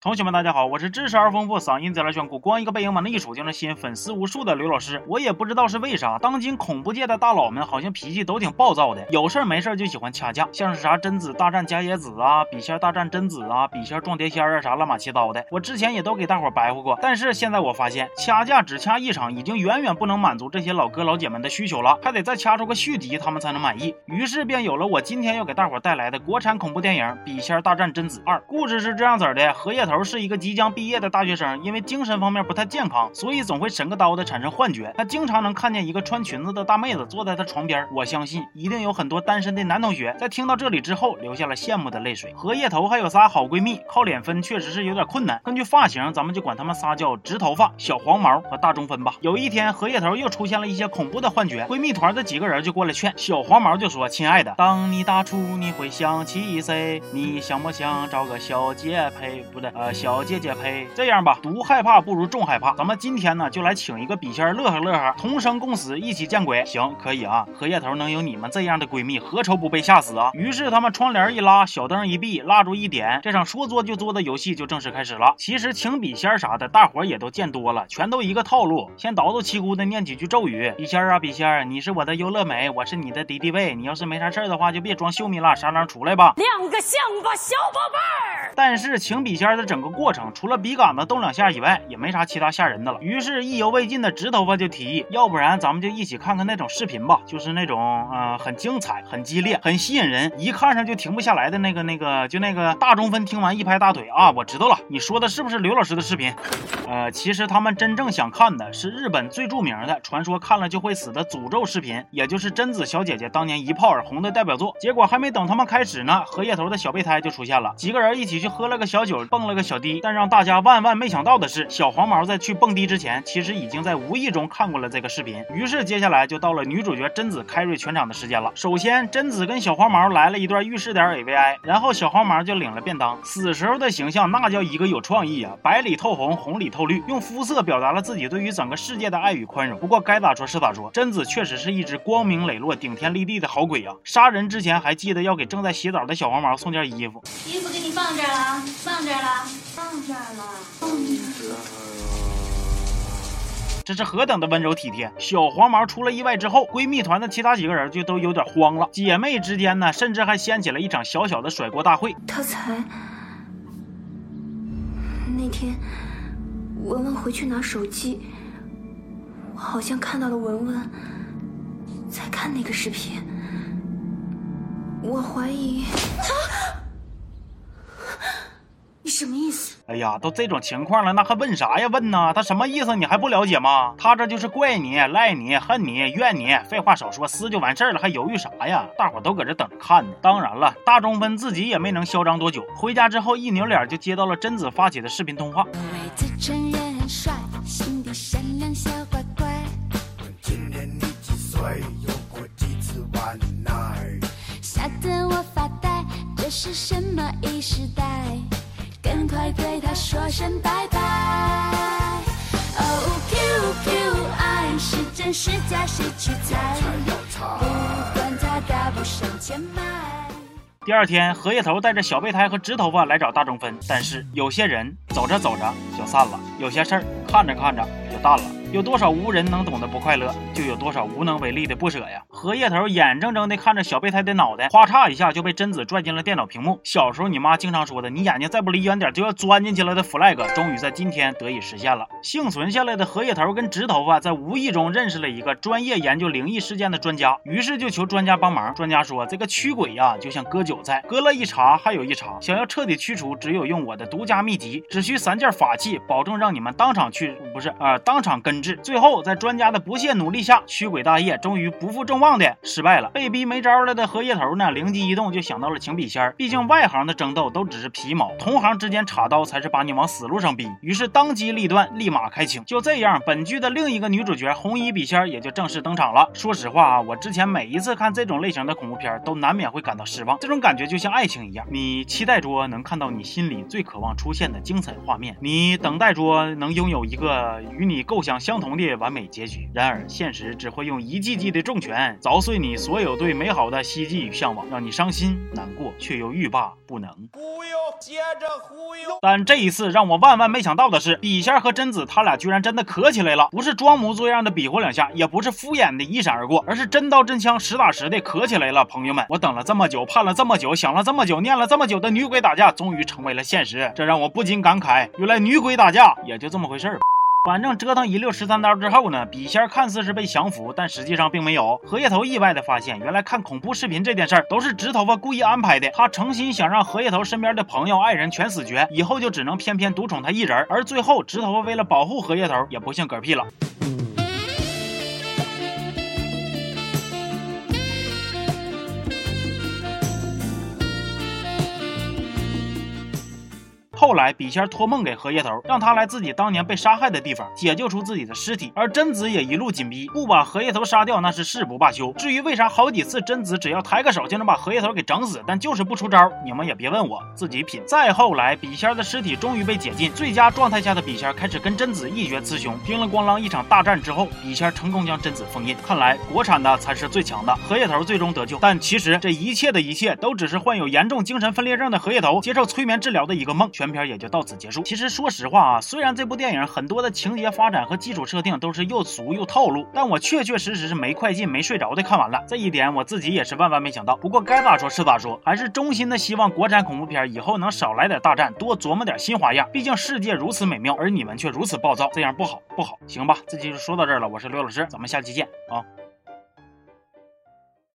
同学们，大家好，我是知识而丰富、嗓音贼拉炫酷、光一个背影往那一杵就能吸引粉丝无数的刘老师。我也不知道是为啥，当今恐怖界的大佬们好像脾气都挺暴躁的，有事没事儿就喜欢掐架，像是啥贞子大战伽椰子啊、笔仙大战贞子啊、笔仙撞碟仙啊啥乱码七糟的。我之前也都给大伙白活过，但是现在我发现掐架只掐一场已经远远不能满足这些老哥老姐们的需求了，还得再掐出个续集他们才能满意。于是便有了我今天要给大伙带来的国产恐怖电影《笔仙大战贞子二》。故事是这样子的：荷叶头是一个即将毕业的大学生，因为精神方面不太健康，所以总会神个刀的产生幻觉。他经常能看见一个穿裙子的大妹子坐在他床边。我相信一定有很多单身的男同学在听到这里之后流下了羡慕的泪水。荷叶头还有仨好闺蜜，靠脸分确实是有点困难。根据发型，咱们就管他们仨叫直头发、小黄毛和大中分吧。有一天，荷叶头又出现了一些恐怖的幻觉，闺蜜团的几个人就过来劝。小黄毛就说：“亲爱的，当你大出，你会想起谁？你想不想找个小姐陪？不对，呃，小姐姐呸。”这样吧，独害怕不如众害怕。咱们今天呢，就来请一个笔仙乐呵乐呵，同生共死，一起见鬼。行，可以啊。荷叶头能有你们这样的闺蜜，何愁不被吓死啊？于是他们窗帘一拉，小灯一闭，蜡烛一点，这场说作就作的游戏就正式开始了。其实请笔仙啥的，大伙也都见多了，全都一个套路，先叨叨七咕的念几句咒语。笔仙啊，笔仙，你是我的优乐美，我是你的敌敌畏。你要是没啥事儿的话，就别装秀米了，啥狼出来吧。亮个相吧，小宝贝儿。但是请笔仙的整个过程，除了笔杆子动两下以外，也没啥其他吓人的了。于是意犹未尽的直头发就提议，要不然咱们就一起看看那种视频吧，就是那种嗯、呃很精彩、很激烈、很吸引人，一看上就停不下来的那个那个，就那个大中分听完一拍大腿啊，我知道了，你说的是不是刘老师的视频？呃，其实他们真正想看的是日本最著名的传说看了就会死的诅咒视频，也就是贞子小姐姐当年一炮而红的代表作。结果还没等他们开始呢，荷叶头的小备胎就出现了，几个人一起去喝了个小酒，蹦了个小迪。但让大家万万没想到的是，小黄毛在去蹦迪之前，其实已经在无意中看过了这个视频。于是接下来就到了女主角贞子开瑞全场的时间了。首先，贞子跟小黄毛来了一段浴室点 AVI，然后小黄毛就领了便当。死时候的形象那叫一个有创意啊，白里透红，红里透绿，用肤色表达了自己对于整个世界的爱与宽容。不过该咋说是咋说，贞子确实是一只光明磊落、顶天立地的好鬼啊！杀人之前还记得要给正在洗澡的小黄毛送件衣服。衣服给你放这儿了，放这儿了，放这儿了，放这儿了。这是何等的温柔体贴！小黄毛出了意外之后，闺蜜团的其他几个人就都有点慌了。姐妹之间呢，甚至还掀起了一场小小的甩锅大会。他才那天文文回去拿手机，我好像看到了文文在看那个视频，我怀疑。你什么意思？哎呀，都这种情况了，那还问啥呀？问呢？他什么意思？你还不了解吗？他这就是怪你、赖你、恨你、怨你。废话少说，撕就完事儿了，还犹豫啥呀？大伙都搁这等着看呢。当然了，大中分自己也没能嚣张多久。回家之后一扭脸就接到了贞子发起的视频通话。为自承认很帅，心地善良小乖乖。今年你几岁？有过几次晚奶？吓得我发呆，这是什么异时代？快对他说声拜拜。哦，Q Q，爱是真是假，谁去猜？要猜不管他大步向前迈。第二天，荷叶头带着小备胎和直头发来找大中分，但是有些人走着走着就散了，有些事儿看着看着就淡了。有多少无人能懂的不快乐，就有多少无能为力的不舍呀！荷叶头眼睁睁地看着小备胎的脑袋，哗嚓一下就被贞子拽进了电脑屏幕。小时候你妈经常说的“你眼睛再不离远点就要钻进去了”的 flag，终于在今天得以实现了。幸存下来的荷叶头跟直头发在无意中认识了一个专业研究灵异事件的专家，于是就求专家帮忙。专家说：“这个驱鬼呀，就像割韭菜，割了一茬还有一茬，想要彻底驱除，只有用我的独家秘籍，只需三件法器，保证让你们当场去，不是啊、呃，当场跟”最后，在专家的不懈努力下，驱鬼大业终于不负众望的失败了。被逼没招了的荷叶头呢，灵机一动就想到了请笔仙儿。毕竟外行的争斗都只是皮毛，同行之间插刀才是把你往死路上逼。于是当机立断，立马开请。就这样，本剧的另一个女主角红衣笔仙也就正式登场了。说实话啊，我之前每一次看这种类型的恐怖片，都难免会感到失望。这种感觉就像爱情一样，你期待着能看到你心里最渴望出现的精彩画面，你等待着能拥有一个与你构想相。同的完美结局。然而，现实只会用一记记的重拳凿碎你所有对美好的希冀与向往，让你伤心难过，却又欲罢不能。忽悠，接着忽悠。但这一次让我万万没想到的是，笔仙和贞子他俩居然真的磕起来了，不是装模作样的比划两下，也不是敷衍的一闪而过，而是真刀真枪、实打实的磕起来了。朋友们，我等了这么久，盼了这么久，想了这么久，念了这么久的女鬼打架，终于成为了现实，这让我不禁感慨，原来女鬼打架也就这么回事儿。反正折腾一溜十三刀之后呢，笔仙看似是被降服，但实际上并没有。荷叶头意外的发现，原来看恐怖视频这件事儿都是直头发故意安排的。他诚心想让荷叶头身边的朋友、爱人全死绝，以后就只能偏偏独宠他一人。而最后，直头发为了保护荷叶头，也不幸嗝屁了。后来，笔仙托梦给荷叶头，让他来自己当年被杀害的地方解救出自己的尸体，而贞子也一路紧逼，不把荷叶头杀掉那是誓不罢休。至于为啥好几次贞子只要抬个手就能把荷叶头给整死，但就是不出招，你们也别问我，自己品。再后来，笔仙的尸体终于被解禁，最佳状态下的笔仙开始跟贞子一决雌雄。叮了咣啷一场大战之后，笔仙成功将贞子封印。看来国产的才是最强的，荷叶头最终得救。但其实这一切的一切都只是患有严重精神分裂症的荷叶头接受催眠治疗的一个梦。全片也就到此结束。其实说实话啊，虽然这部电影很多的情节发展和基础设定都是又俗又套路，但我确确实实是没快进、没睡着的看完了。这一点我自己也是万万没想到。不过该咋说是咋说，还是衷心的希望国产恐怖片以后能少来点大战，多琢磨点新花样。毕竟世界如此美妙，而你们却如此暴躁，这样不好不好。行吧，这期就说到这儿了。我是刘老师，咱们下期见啊。